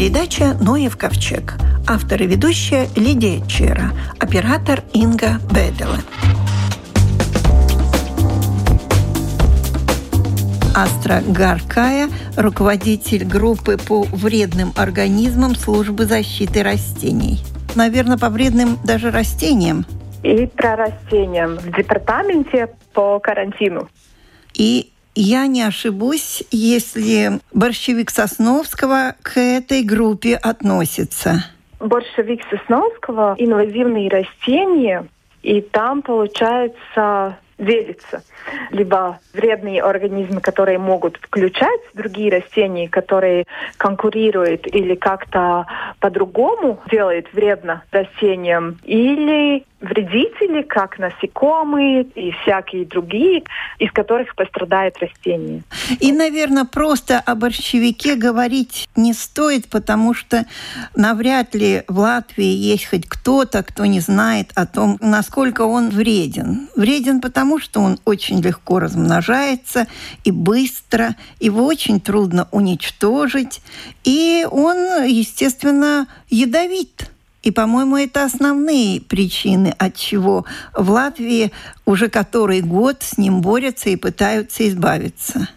передача «Ноев ковчег». Автор и ведущая Лидия Чера. Оператор Инга Беделе. Астра Гаркая, руководитель группы по вредным организмам службы защиты растений. Наверное, по вредным даже растениям. И про растения в департаменте по карантину. И я не ошибусь, если борщевик Сосновского к этой группе относится. Борщевик Сосновского – инвазивные растения, и там, получается, делится. Либо вредные организмы, которые могут включать другие растения, которые конкурируют или как-то по-другому делают вредно растениям, или вредители, как насекомые и всякие другие, из которых пострадает растение. И, наверное, просто о борщевике говорить не стоит, потому что навряд ли в Латвии есть хоть кто-то, кто не знает о том, насколько он вреден. Вреден потому, что он очень легко размножается и быстро, его очень трудно уничтожить, и он, естественно, ядовит. И, по-моему, это основные причины, от чего в Латвии уже который год с ним борются и пытаются избавиться.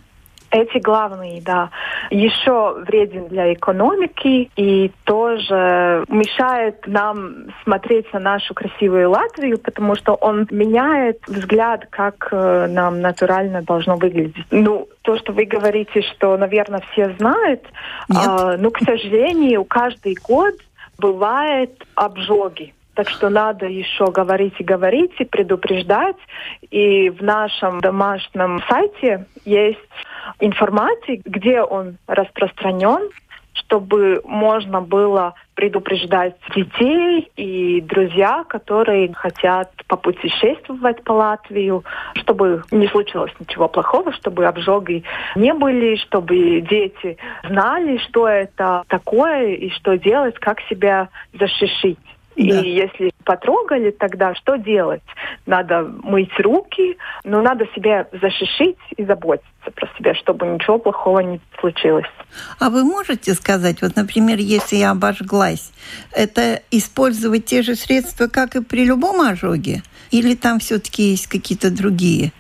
Эти главные, да. Еще вреден для экономики и тоже мешает нам смотреть на нашу красивую Латвию, потому что он меняет взгляд, как э, нам натурально должно выглядеть. Ну, то, что вы говорите, что, наверное, все знают, Нет. э, ну, к сожалению, каждый год бывает обжоги. Так что надо еще говорить и говорить, и предупреждать. И в нашем домашнем сайте есть информация, где он распространен, чтобы можно было предупреждать детей и друзья, которые хотят попутешествовать по Латвию, чтобы не случилось ничего плохого, чтобы обжоги не были, чтобы дети знали, что это такое и что делать, как себя защитить. И Да. если потрогали, тогда что делать? Надо мыть руки, но надо себя защитить и заботиться про себя, чтобы ничего плохого не случилось. А вы можете сказать, вот, например, если я обожглась, это использовать те же средства, как и при любом ожоге? Или там все-таки есть какие-то другие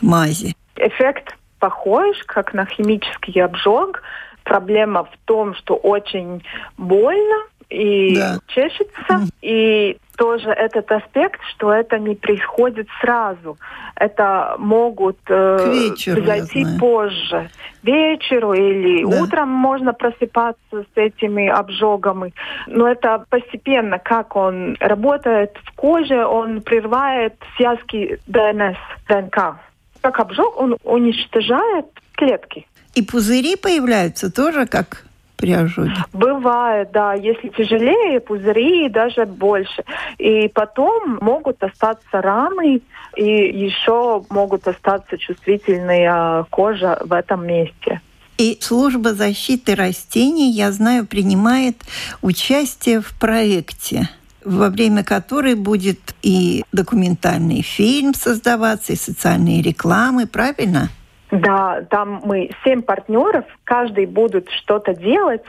мази? Эффект похож, как на химический обжог. Проблема в том, что очень больно и Да. чешется. И тоже этот аспект, что это не происходит сразу. Это могут э, К вечеру, позже. Вечеру или Да. утром можно просыпаться с этими обжогами. Но это постепенно, как он работает в коже, он прерывает связки ДНС, ДНК. Как обжог, он уничтожает клетки. И пузыри появляются тоже, как при ожоге? Бывает, да. Если тяжелее, пузыри даже больше. И потом могут остаться раны, и еще могут остаться чувствительная кожа в этом месте. И служба защиты растений, я знаю, принимает участие в проекте во время которой будет и документальный фильм создаваться, и социальные рекламы, правильно? Да, там мы семь партнеров, каждый будут что-то делать.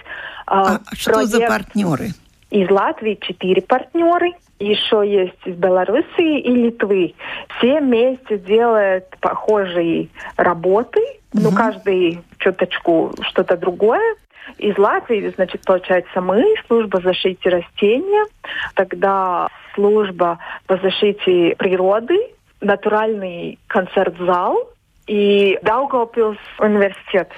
А что за партнеры? Из Латвии четыре партнеры, еще есть из Белоруссии и Литвы. Все вместе делают похожие работы, ну, Мгм. каждый чуточку что-то другое. Из Латвии, значит, получается мы, служба защиты растения, тогда служба по защите природы, натуральный концерт-зал и Даугавпилс университет.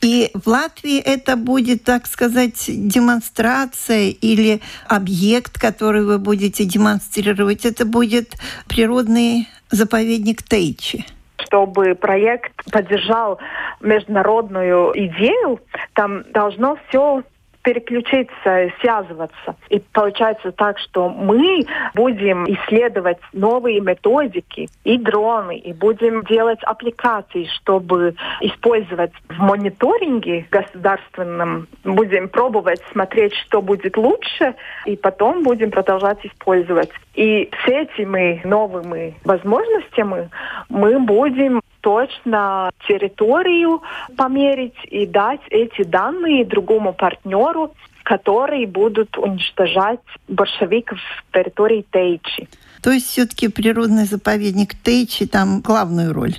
И в Латвии это будет, так сказать, демонстрация или объект, который вы будете демонстрировать, это будет природный заповедник Тейчи. чтобы проект поддержал международную идею, там должно все переключиться, связываться. И получается так, что мы будем исследовать новые методики и дроны, и будем делать аппликации, чтобы использовать в мониторинге государственном. Будем пробовать смотреть, что будет лучше, и потом будем продолжать использовать. И с этими новыми возможностями мы будем точно территорию померить и дать эти данные другому партнеру, которые будут уничтожать большевиков с территории Тейчи. То есть все-таки природный заповедник Тейчи там главную роль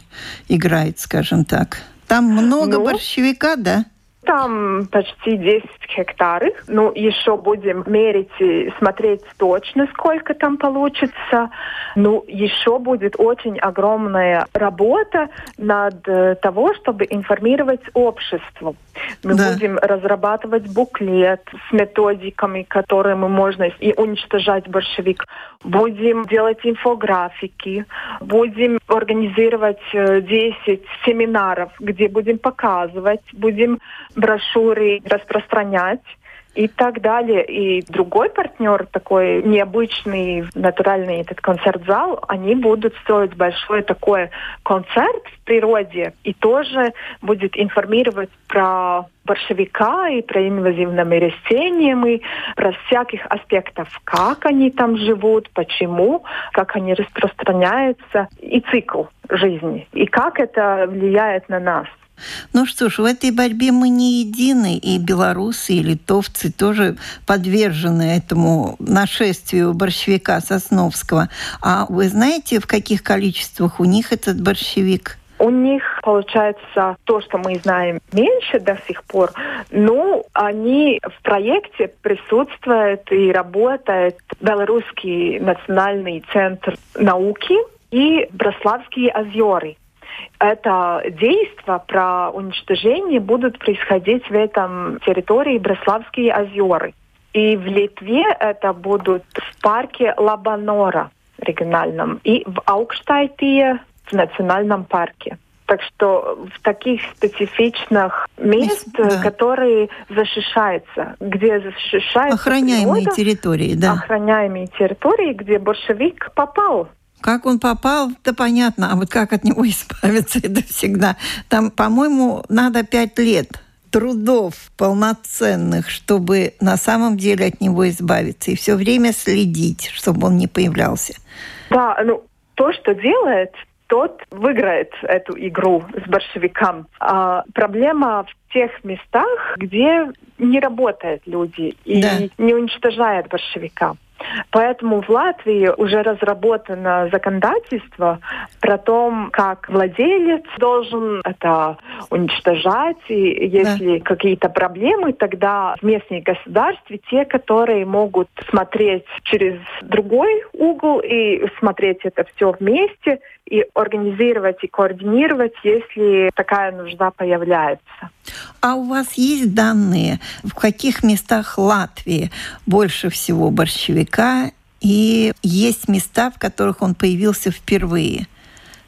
играет, скажем так. Там много ну, борщевика, да? Там почти 10 гектаров. Ну, еще будем мерить и смотреть точно, сколько там получится. Ну, еще будет очень огромная работа над э, того, чтобы информировать общество. Мы да. будем разрабатывать буклет с методиками, которыми можно и уничтожать большевик. Будем делать инфографики. Будем организировать 10 э, семинаров, где будем показывать, будем брошюры распространять и так далее. И другой партнер, такой необычный натуральный этот концерт-зал, они будут строить большой такой концерт в природе и тоже будет информировать про борщевика и про инвазивными растениями, про всяких аспектов, как они там живут, почему, как они распространяются, и цикл жизни, и как это влияет на нас. Ну что ж, в этой борьбе мы не едины, и белорусы, и литовцы тоже подвержены этому нашествию борщевика Сосновского. А вы знаете, в каких количествах у них этот борщевик? У них, получается, то, что мы знаем меньше до сих пор, но они в проекте присутствуют и работает Белорусский национальный центр науки и Брославские озеры это действия про уничтожение будут происходить в этом территории Бреславские озера. И в Литве это будут в парке Лабанора региональном и в Аукштайтие в национальном парке. Так что в таких специфичных мест, да. которые защищаются, где защищаются охраняемые природа, территории, да, охраняемые территории, где большевик попал как он попал, да понятно, а вот как от него избавиться, это всегда. Там, по-моему, надо пять лет трудов полноценных, чтобы на самом деле от него избавиться и все время следить, чтобы он не появлялся. Да, ну то, что делает, тот выиграет эту игру с большевиком. А проблема в тех местах, где не работают люди и да. не уничтожает большевика. Поэтому в Латвии уже разработано законодательство про то, как владелец должен это уничтожать. И если да. какие-то проблемы, тогда в местные государстве те, которые могут смотреть через другой угол и смотреть это все вместе, и организировать и координировать, если такая нужда появляется. А у вас есть данные, в каких местах Латвии больше всего борщевика, и есть места, в которых он появился впервые?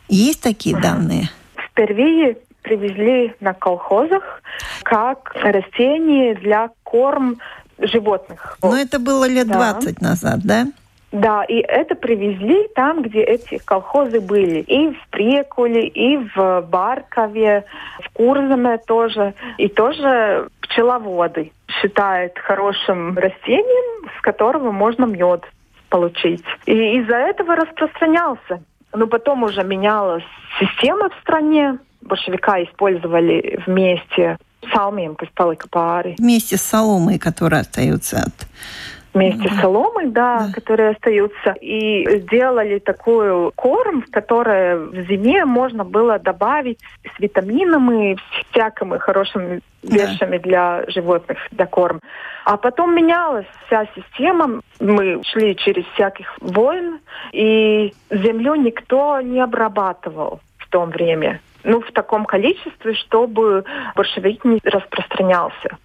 Есть такие данные? Впервые привезли на колхозах как растение для корм животных. Но это было лет да. 20 назад, да? Да, и это привезли там, где эти колхозы были. И в Прекуле, и в Баркове, в Курзаме тоже. И тоже пчеловоды считают хорошим растением, с которого можно мед получить. И из-за этого распространялся. Но потом уже менялась система в стране. Большевика использовали вместе салмием, kas Вместе с соломой, которая остается от вместе с соломой, да, да, которые остаются, и сделали такую корм, в который в зиме можно было добавить с витаминами, всякими хорошими вещами да. для животных, для корм. А потом менялась вся система, мы шли через всяких войн, и землю никто не обрабатывал в то время ну, в таком количестве, чтобы большевик не распространялся.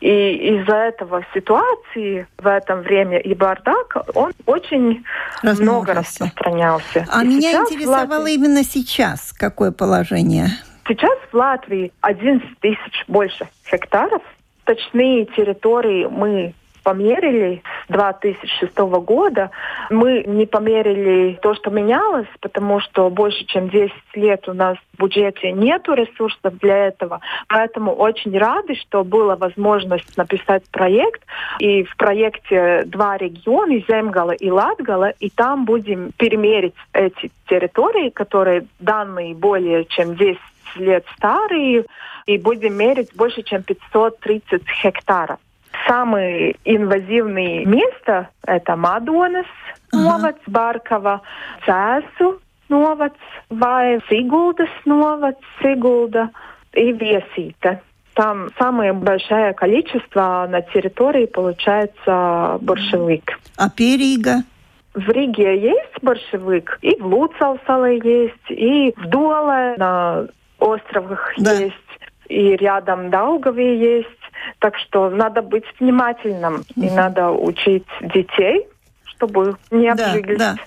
И из-за этого ситуации в это время и бардак, он очень много распространялся. А и меня интересовало Латвии... именно сейчас, какое положение? Сейчас в Латвии 11 тысяч больше гектаров. Точные территории мы померили с 2006 года. Мы не померили то, что менялось, потому что больше чем 10 лет у нас в бюджете нет ресурсов для этого. Поэтому очень рады, что была возможность написать проект. И в проекте два региона, Земгала и Латгала, и там будем перемерить эти территории, которые данные более чем 10 лет старые, и будем мерить больше, чем 530 гектаров. Самые инвазивные места – это Мадонас, novads, Barkava, Cēsu novads vai Siguldas novads, Sigulda и Весита. Там самое большое количество на территории получается борщевик. А Перига? В Риге есть борщевик, и в Луцалсале есть, и в Дуале на островах да. есть, и рядом Даугаве есть. Так что надо быть внимательным, и надо учить детей чтобы не обжиглись. Да, да.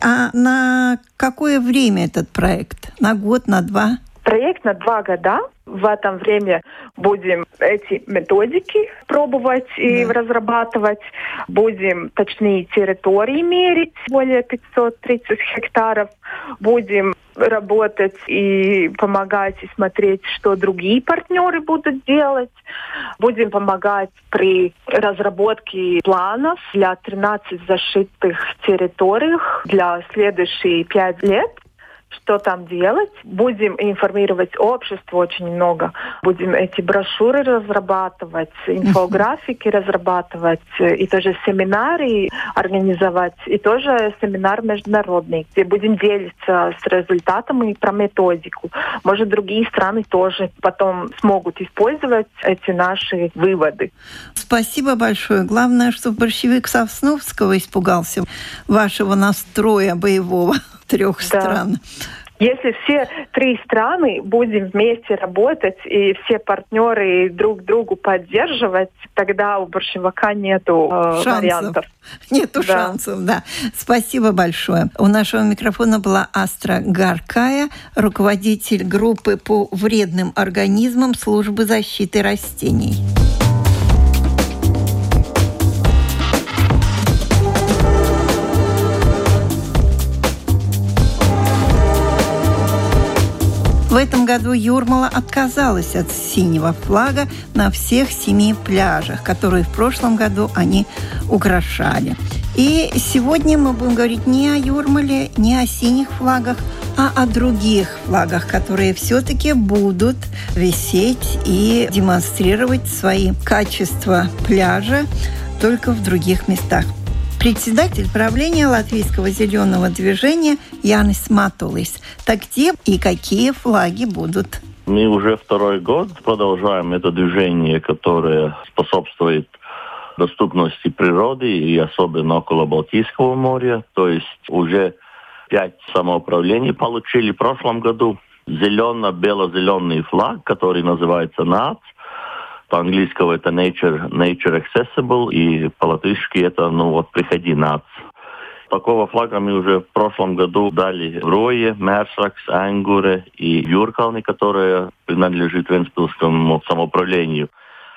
А на какое время этот проект? На год, на два? Проект на два года. В этом время будем эти методики пробовать и да. разрабатывать. Будем точнее территории мерить, более 530 гектаров. Будем работать и помогать и смотреть, что другие партнеры будут делать. Будем помогать при разработке планов для 13 зашитых территориях для следующие пять лет что там делать. Будем информировать общество очень много. Будем эти брошюры разрабатывать, инфографики разрабатывать, и тоже семинары организовать, и тоже семинар международный, где будем делиться с результатами про методику. Может, другие страны тоже потом смогут использовать эти наши выводы. Спасибо большое. Главное, что большевик Сосновского испугался вашего настроя боевого трех да. стран. Если все три страны будем вместе работать и все партнеры друг другу поддерживать, тогда у борщевака нету э, вариантов. Нету да. шансов, да. Спасибо большое. У нашего микрофона была Астра Гаркая, руководитель группы по вредным организмам службы защиты растений. Этом году Юрмала отказалась от синего флага на всех семи пляжах, которые в прошлом году они украшали. И сегодня мы будем говорить не о Юрмале, не о синих флагах, а о других флагах, которые все-таки будут висеть и демонстрировать свои качества пляжа только в других местах председатель правления Латвийского зеленого движения Янис Матулис. Так где и какие флаги будут? Мы уже второй год продолжаем это движение, которое способствует доступности природы и особенно около Балтийского моря. То есть уже пять самоуправлений получили в прошлом году. Зелено-бело-зеленый флаг, который называется НАЦ – по-английскому это nature, nature accessible, и по-латышски это, ну вот, приходи, нац. Такого флага мы уже в прошлом году дали Рое, Мерсакс, Ангуре и Юркални, которые принадлежит Венспилскому самоуправлению.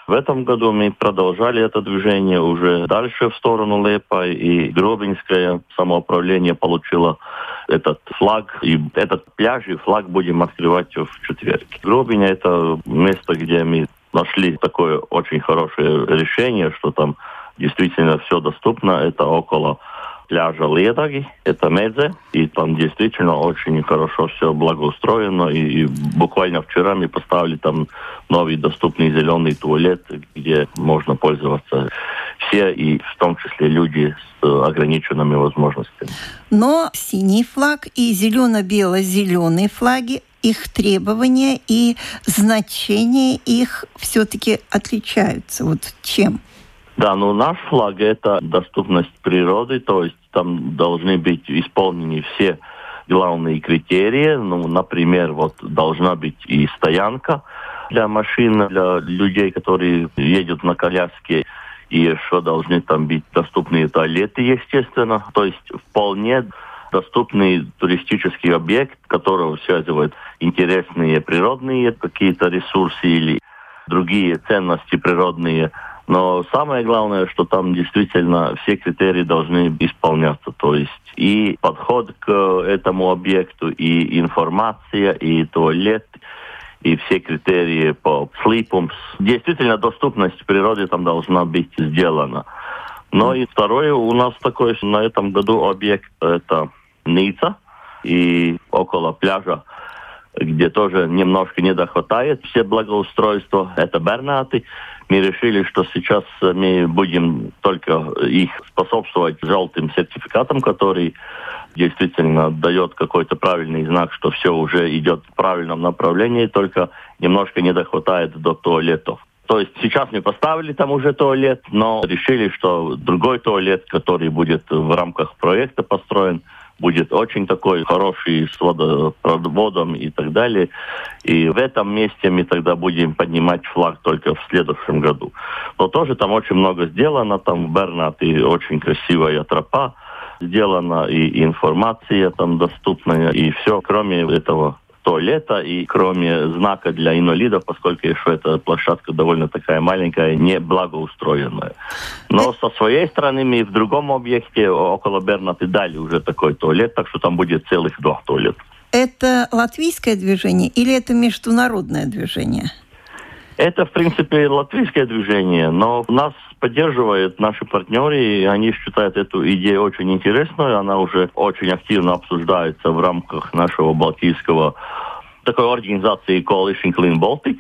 В этом году мы продолжали это движение уже дальше в сторону Лепа, и Гробинское самоуправление получило этот флаг, и этот пляж и флаг будем открывать в четверг. Гробиня – это место, где мы нашли такое очень хорошее решение, что там действительно все доступно. Это около пляжа Ледаги, это Медзе, и там действительно очень хорошо все благоустроено, и, и буквально вчера мы поставили там новый доступный зеленый туалет, где можно пользоваться все, и в том числе люди с ограниченными возможностями. Но синий флаг и зелено-бело-зеленые флаги их требования и значение их все-таки отличаются. Вот чем? Да, ну наш флаг это доступность природы, то есть там должны быть исполнены все главные критерии. Ну, например, вот должна быть и стоянка для машин, для людей, которые едут на коляске, и еще должны там быть доступные туалеты, естественно. То есть вполне доступный туристический объект, которого связывают интересные природные какие-то ресурсы или другие ценности природные. Но самое главное, что там действительно все критерии должны исполняться. То есть и подход к этому объекту, и информация, и туалет, и все критерии по слипам. Действительно, доступность природы там должна быть сделана. Но и второе, у нас такой на этом году объект, это Ница и около пляжа, где тоже немножко не дохватает все благоустройства. Это Бернаты. мы решили, что сейчас мы будем только их способствовать желтым сертификатам, который действительно дает какой-то правильный знак, что все уже идет в правильном направлении, только немножко не дохватает до туалетов. То есть сейчас мы поставили там уже туалет, но решили, что другой туалет, который будет в рамках проекта построен, будет очень такой хороший с водопроводом и так далее. И в этом месте мы тогда будем поднимать флаг только в следующем году. Но тоже там очень много сделано, там в Бернате очень красивая тропа сделана, и информация там доступная, и все, кроме этого туалета и кроме знака для инвалидов, поскольку еще эта площадка довольно такая маленькая, не благоустроенная. Но со своей стороны мы в другом объекте около Бернаты дали уже такой туалет, так что там будет целых два туалета. Это латвийское движение или это международное движение? Это, в принципе, латвийское движение, но нас поддерживают наши партнеры, и они считают эту идею очень интересной. Она уже очень активно обсуждается в рамках нашего балтийского такой организации Coalition Clean Baltic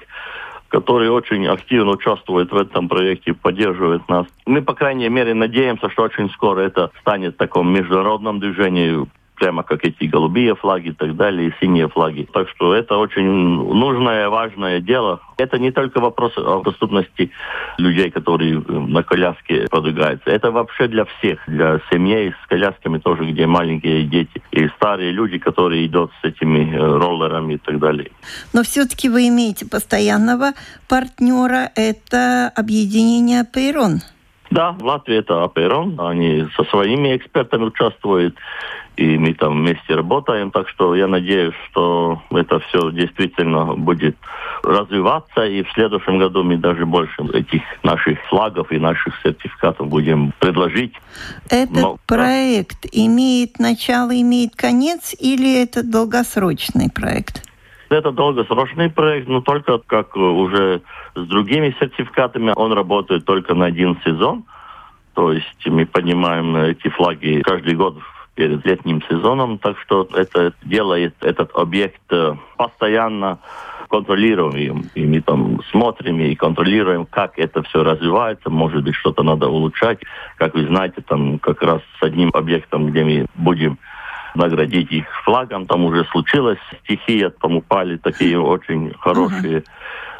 который очень активно участвует в этом проекте, поддерживает нас. Мы, по крайней мере, надеемся, что очень скоро это станет таком международном движении прямо как эти голубые флаги и так далее, и синие флаги. Так что это очень нужное, важное дело. Это не только вопрос о доступности людей, которые на коляске продвигаются. Это вообще для всех, для семей с колясками тоже, где маленькие дети и старые люди, которые идут с этими э, роллерами и так далее. Но все-таки вы имеете постоянного партнера, это объединение «Пейрон». Да, в Латвии это Аперон. Они со своими экспертами участвуют и мы там вместе работаем, так что я надеюсь, что это все действительно будет развиваться, и в следующем году мы даже больше этих наших флагов и наших сертификатов будем предложить. Этот Но, проект имеет начало, имеет конец, или это долгосрочный проект? Это долгосрочный проект, но только как уже с другими сертификатами он работает только на один сезон. То есть мы поднимаем эти флаги каждый год перед летним сезоном, так что это делает этот объект э, постоянно контролируем, и мы там смотрим и контролируем, как это все развивается, может быть, что-то надо улучшать. Как вы знаете, там как раз с одним объектом, где мы будем наградить их флагом, там уже случилась стихия, там упали такие очень хорошие uh-huh.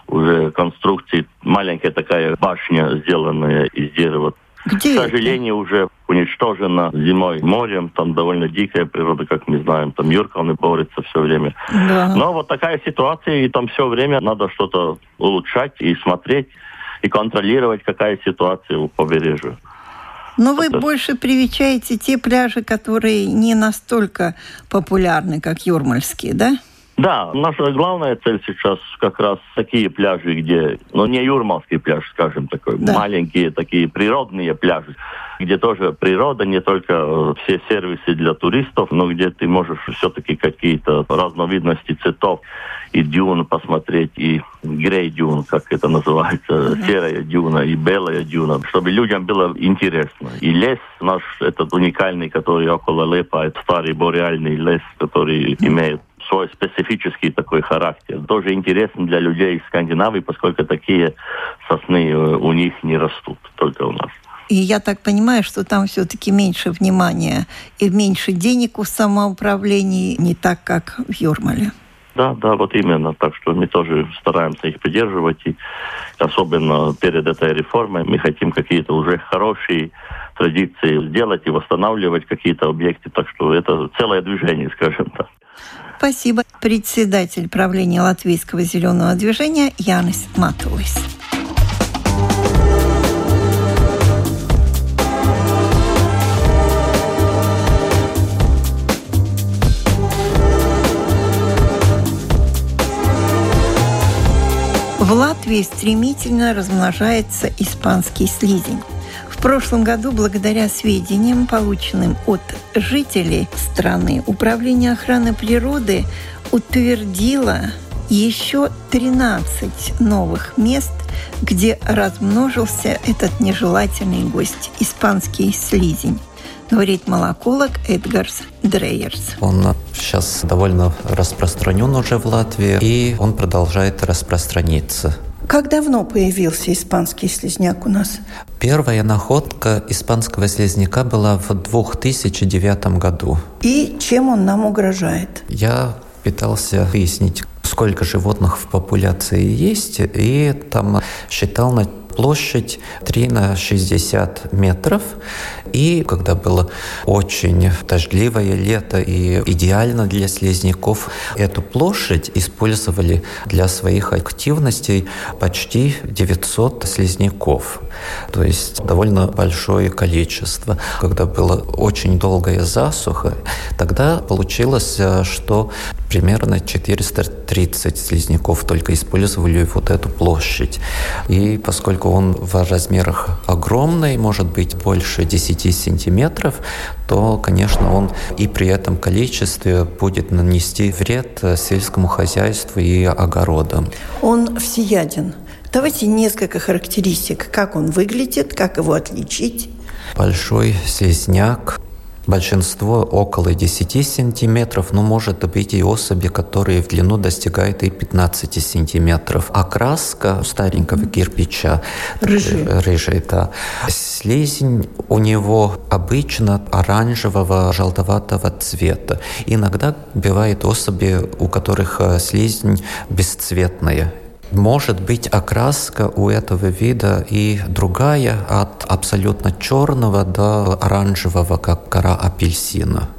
уже конструкции. Маленькая такая башня, сделанная из дерева. Где К сожалению, это? уже уничтожена зимой морем, там довольно дикая природа, как мы знаем, там юрканы борются все время. Да. Но вот такая ситуация, и там все время надо что-то улучшать и смотреть, и контролировать, какая ситуация у побережья. Но вы Это... больше привечаете те пляжи, которые не настолько популярны, как юрмальские, да? Да, наша главная цель сейчас как раз такие пляжи, где, ну не юрмалский пляж, скажем такой, да. маленькие такие природные пляжи, где тоже природа, не только э, все сервисы для туристов, но где ты можешь все-таки какие-то разновидности цветов и дюн посмотреть, и грей дюн, как это называется, uh-huh. серая дюна и белая дюна, чтобы людям было интересно. И лес наш, этот уникальный, который около Лепа, это старый бореальный лес, который uh-huh. имеет свой специфический такой характер. Тоже интересен для людей из Скандинавии, поскольку такие сосны э, у них не растут, только у нас. И я так понимаю, что там все-таки меньше внимания и меньше денег у самоуправлений, не так, как в Юрмале. Да, да, вот именно. Так что мы тоже стараемся их поддерживать. И особенно перед этой реформой мы хотим какие-то уже хорошие традиции сделать и восстанавливать какие-то объекты. Так что это целое движение, скажем так. Спасибо. Председатель правления Латвийского зеленого движения Янис Матулис. В Латвии стремительно размножается испанский слизень прошлом году, благодаря сведениям, полученным от жителей страны, Управление охраны природы утвердило еще 13 новых мест, где размножился этот нежелательный гость – испанский слизень говорит молоколог Эдгарс Дрейерс. Он сейчас довольно распространен уже в Латвии, и он продолжает распространиться. Как давно появился испанский слезняк у нас? Первая находка испанского слезняка была в 2009 году. И чем он нам угрожает? Я пытался выяснить, сколько животных в популяции есть, и там считал на площадь 3 на 60 метров. И когда было очень дождливое лето и идеально для слизняков, эту площадь использовали для своих активностей почти 900 слизняков. То есть довольно большое количество. Когда была очень долгая засуха, тогда получилось, что примерно 430 слизняков только использовали вот эту площадь. И поскольку он в размерах огромный, может быть больше 10 сантиметров, то, конечно, он и при этом количестве будет нанести вред сельскому хозяйству и огородам. Он всеяден. Давайте несколько характеристик, как он выглядит, как его отличить. Большой слезняк, Большинство около 10 сантиметров, но может быть и особи, которые в длину достигают и 15 сантиметров. Окраска старенького кирпича рыжий, рыжий да. Слизень у него обычно оранжевого желтоватого цвета. Иногда бывают особи, у которых э, слизень бесцветная может быть окраска у этого вида и другая, от абсолютно черного до оранжевого, как кора апельсина.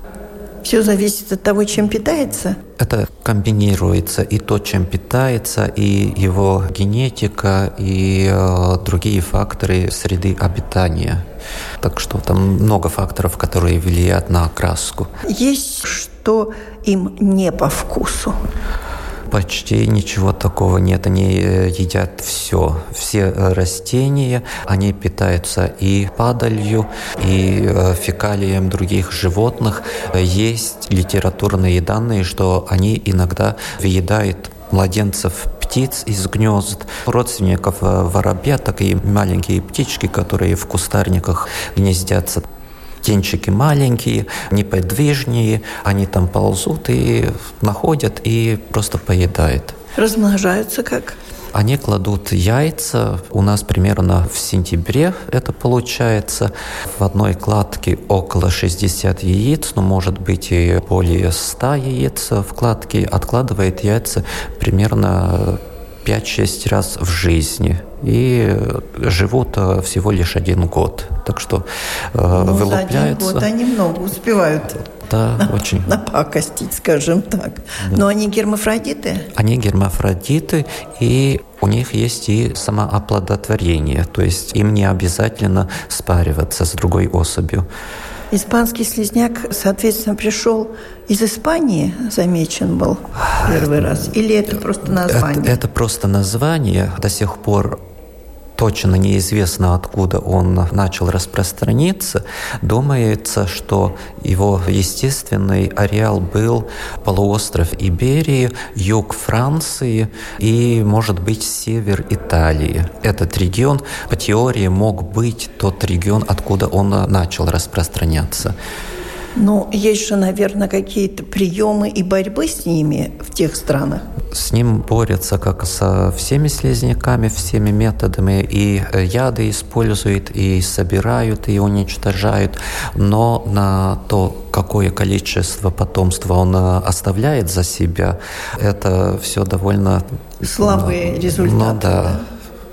Все зависит от того, чем питается? Это комбинируется и то, чем питается, и его генетика, и э, другие факторы среды обитания. Так что там много факторов, которые влияют на окраску. Есть что им не по вкусу? Почти ничего такого нет. Они э, едят все. Все э, растения, они питаются и падалью, и э, фекалием других животных. Есть литературные данные, что они иногда въедают младенцев птиц из гнезд, родственников воробья, такие маленькие птички, которые в кустарниках гнездятся птенчики маленькие, неподвижнее, они там ползут и находят и просто поедают. Размножаются как? Они кладут яйца. У нас примерно в сентябре это получается. В одной кладке около 60 яиц, но может быть и более 100 яиц в кладке. Откладывает яйца примерно 5-6 раз в жизни и живут э, всего лишь один год. Так что э, ну, вылупляются. За один год они много успевают. Да, очень. Напакостить, скажем так. Да. Но они гермафродиты? Они гермафродиты, и у них есть и самооплодотворение. То есть им не обязательно спариваться с другой особью. Испанский слезняк, соответственно, пришел из Испании, замечен был первый раз? Или это просто название? Это, это просто название. До сих пор точно неизвестно, откуда он начал распространиться. Думается, что его естественный ареал был полуостров Иберии, юг Франции и, может быть, север Италии. Этот регион, по теории, мог быть тот регион, откуда он начал распространяться. Ну, есть же, наверное, какие-то приемы и борьбы с ними в тех странах. С ним борются как со всеми слизняками, всеми методами. И э, яды используют, и собирают, и уничтожают. Но на то, какое количество потомства он э, оставляет за себя, это все довольно... Слабые результаты. Ну да. да?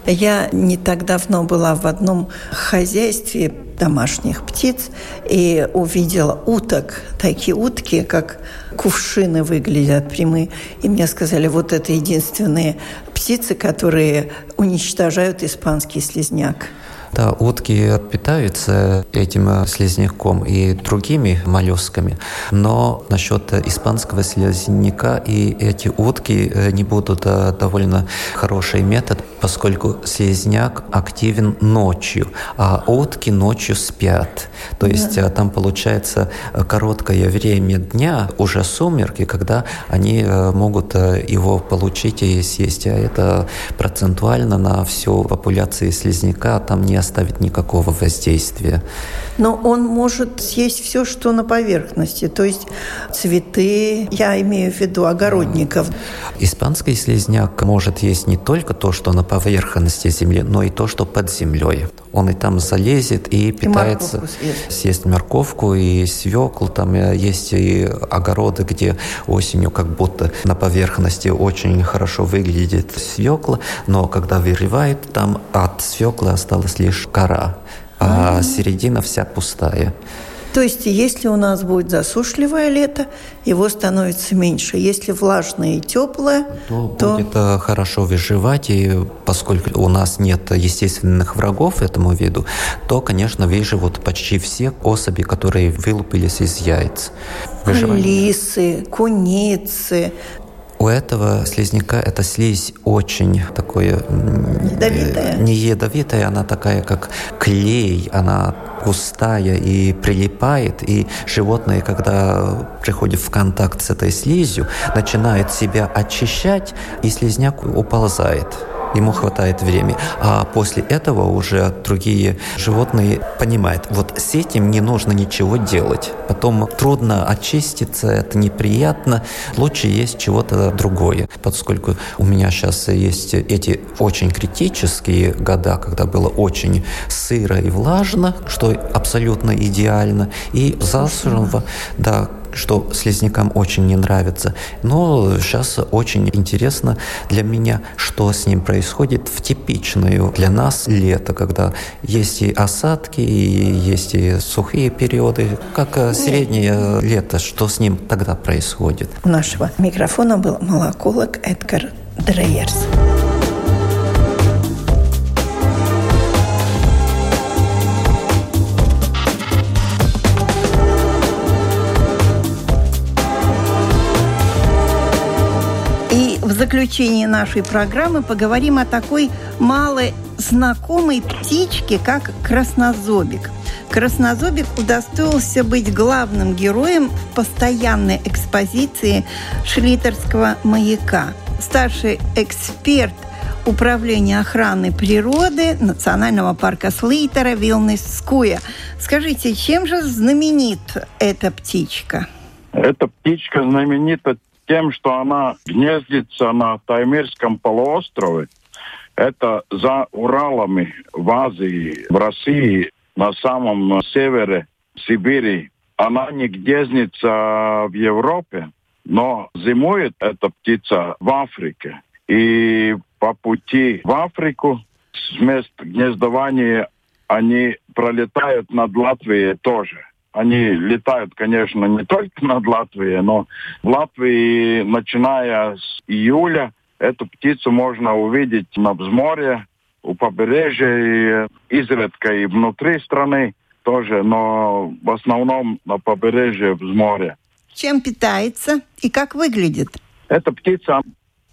Я не так давно была в одном хозяйстве домашних птиц и увидела уток. Такие утки, как кувшины выглядят прямые. И мне сказали, вот это единственные птицы, которые уничтожают испанский слезняк. Да, утки питаются этим слизняком и другими моллюсками, но насчет испанского слизняка и эти утки э, не будут э, довольно хороший метод, поскольку слизняк активен ночью, а утки ночью спят. То есть да. Э, там получается короткое время дня, уже сумерки, когда они могут его получить и съесть. А это процентуально на всю популяцию слизняка там не оставит никакого воздействия. Но он может съесть все, что на поверхности, то есть цветы, я имею в виду огородников. Испанский слизняк может есть не только то, что на поверхности земли, но и то, что под землей. Он и там залезет и питается, и съест. съест морковку и свеклу. Там есть и огороды, где осенью как будто на поверхности очень хорошо выглядит свекла, но когда вырывает, там от свеклы осталась лишь кора, а, а середина вся пустая. То есть, если у нас будет засушливое лето, его становится меньше. Если влажное и теплое, то, то... будет э, хорошо выживать. И поскольку у нас нет естественных врагов этому виду, то, конечно, выживут почти все особи, которые вылупились из яиц. Выживание. Лисы, куницы, у этого слизняка эта слизь очень такое... Ядовитая? Не ядовитая, она такая, как клей, она густая и прилипает, и животное, когда приходит в контакт с этой слизью, начинает себя очищать, и слизняк уползает ему хватает времени. А после этого уже другие животные понимают, вот с этим не нужно ничего делать. Потом трудно очиститься, это неприятно. Лучше есть чего-то другое. Поскольку у меня сейчас есть эти очень критические года, когда было очень сыро и влажно, что абсолютно идеально, и засушенного, да, что слизнякам очень не нравится. Но сейчас очень интересно для меня, что с ним происходит в типичную для нас лето, когда есть и осадки, и есть и сухие периоды, как э, среднее лето, что с ним тогда происходит. У нашего микрофона был молоколог Эдгар Дрейерс. Заключении нашей программы поговорим о такой малознакомой птичке, как краснозобик. Краснозобик удостоился быть главным героем в постоянной экспозиции Шлитерского маяка. Старший эксперт Управления охраны природы Национального парка Слейтера Вилнес Скуя. Скажите, чем же знаменит эта птичка? Эта птичка знаменита тем, что она гнездится на Таймирском полуострове. Это за Уралами в Азии, в России, на самом севере Сибири. Она не гнездится в Европе, но зимует эта птица в Африке. И по пути в Африку с мест гнездования они пролетают над Латвией тоже. Они летают, конечно, не только над Латвией, но в Латвии, начиная с июля, эту птицу можно увидеть на взморье, у побережья, и изредка и внутри страны тоже, но в основном на побережье взморья. Чем питается и как выглядит? Эта птица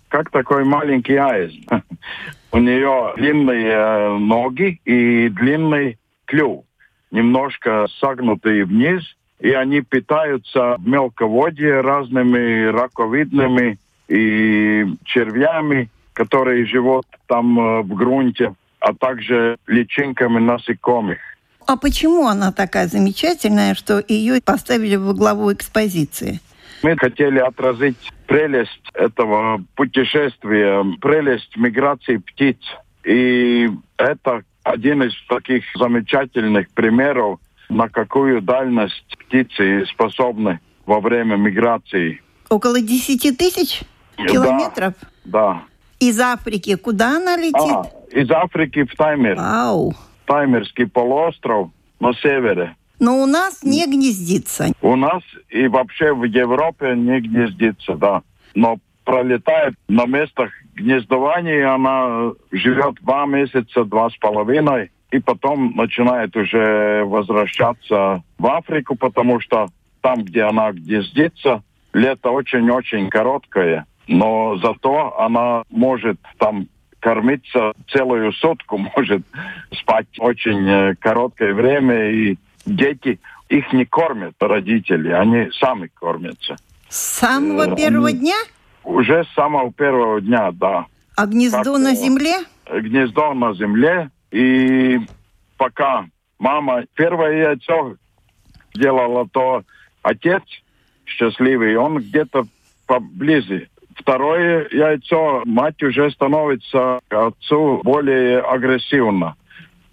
как такой маленький аист. У нее длинные э, ноги и длинный клюв немножко согнутые вниз, и они питаются в мелководье разными раковидными и червями, которые живут там э, в грунте, а также личинками насекомых. А почему она такая замечательная, что ее поставили во главу экспозиции? Мы хотели отразить прелесть этого путешествия, прелесть миграции птиц. И это один из таких замечательных примеров, на какую дальность птицы способны во время миграции. Около 10 тысяч километров? Да, да. Из Африки куда она летит? А, из Африки в Таймер. Вау. Таймерский полуостров на севере. Но у нас не гнездится. У нас и вообще в Европе не гнездится, да. Но пролетает на местах гнездования, она живет два месяца, два с половиной, и потом начинает уже возвращаться в Африку, потому что там, где она гнездится, лето очень-очень короткое, но зато она может там кормиться целую сутку, может спать очень э, короткое время, и дети их не кормят родители, они сами кормятся. С самого э, первого дня? Уже с самого первого дня, да. А гнездо как, на земле? Гнездо на земле. И пока мама первое яйцо делала, то отец счастливый, он где-то поближе. Второе яйцо мать уже становится отцу более агрессивно.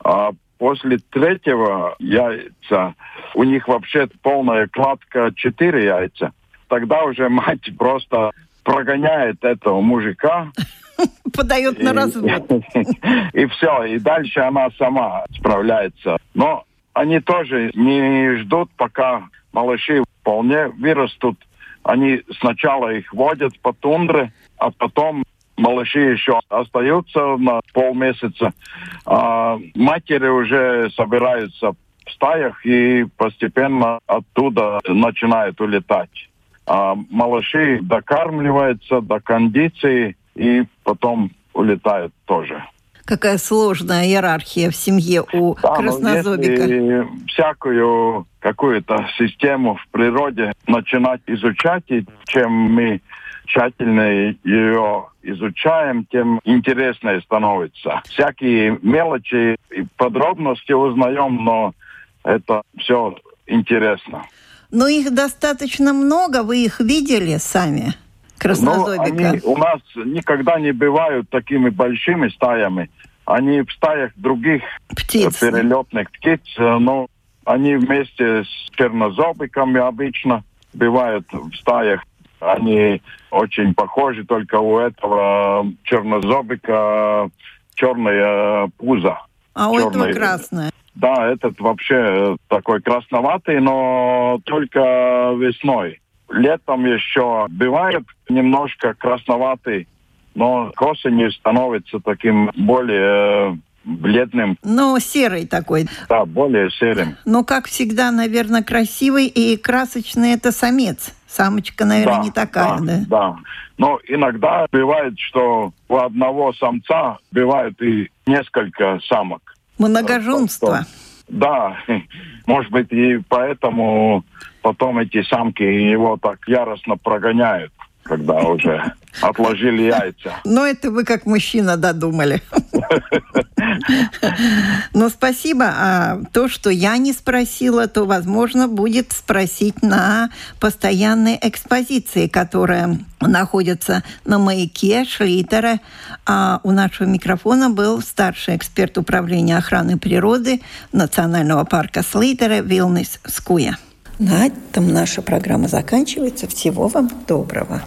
А после третьего яйца у них вообще полная кладка четыре яйца. Тогда уже мать просто прогоняет этого мужика. Подает на развод. И все, и дальше она сама справляется. Но они тоже не ждут, пока малыши вполне вырастут. Они сначала их водят по тундре, а потом малыши еще остаются на полмесяца. А матери уже собираются в стаях и постепенно оттуда начинают улетать. А малыши докармливаются до кондиции и потом улетают тоже. Какая сложная иерархия в семье у да, краснозобика. Если всякую какую-то систему в природе начинать изучать, и чем мы тщательно ее изучаем, тем интереснее становится. Всякие мелочи и подробности узнаем, но это все интересно. Но их достаточно много, вы их видели сами, краснозобика? Ну, они у нас никогда не бывают такими большими стаями. Они в стаях других птиц. перелетных птиц, но они вместе с чернозобиками обычно бывают в стаях. Они очень похожи, только у этого чернозобика черная пузо. А у этого красное. Да, этот вообще такой красноватый, но только весной. Летом еще бывает немножко красноватый, но к осени становится таким более бледным. Ну, серый такой. Да, более серым. Ну, как всегда, наверное, красивый и красочный это самец. Самочка, наверное, да, не такая, да, да? Да. Но иногда бывает, что у одного самца бывает и несколько самок. Многоженство. Да, может быть, и поэтому потом эти самки его так яростно прогоняют, когда уже отложили яйца. Но это вы как мужчина додумали. Но спасибо. А то, что я не спросила, то, возможно, будет спросить на постоянной экспозиции, которая находится на маяке Шлитера. А у нашего микрофона был старший эксперт управления охраны природы Национального парка Слейтера Вилнис Скуя. На этом наша программа заканчивается. Всего вам доброго.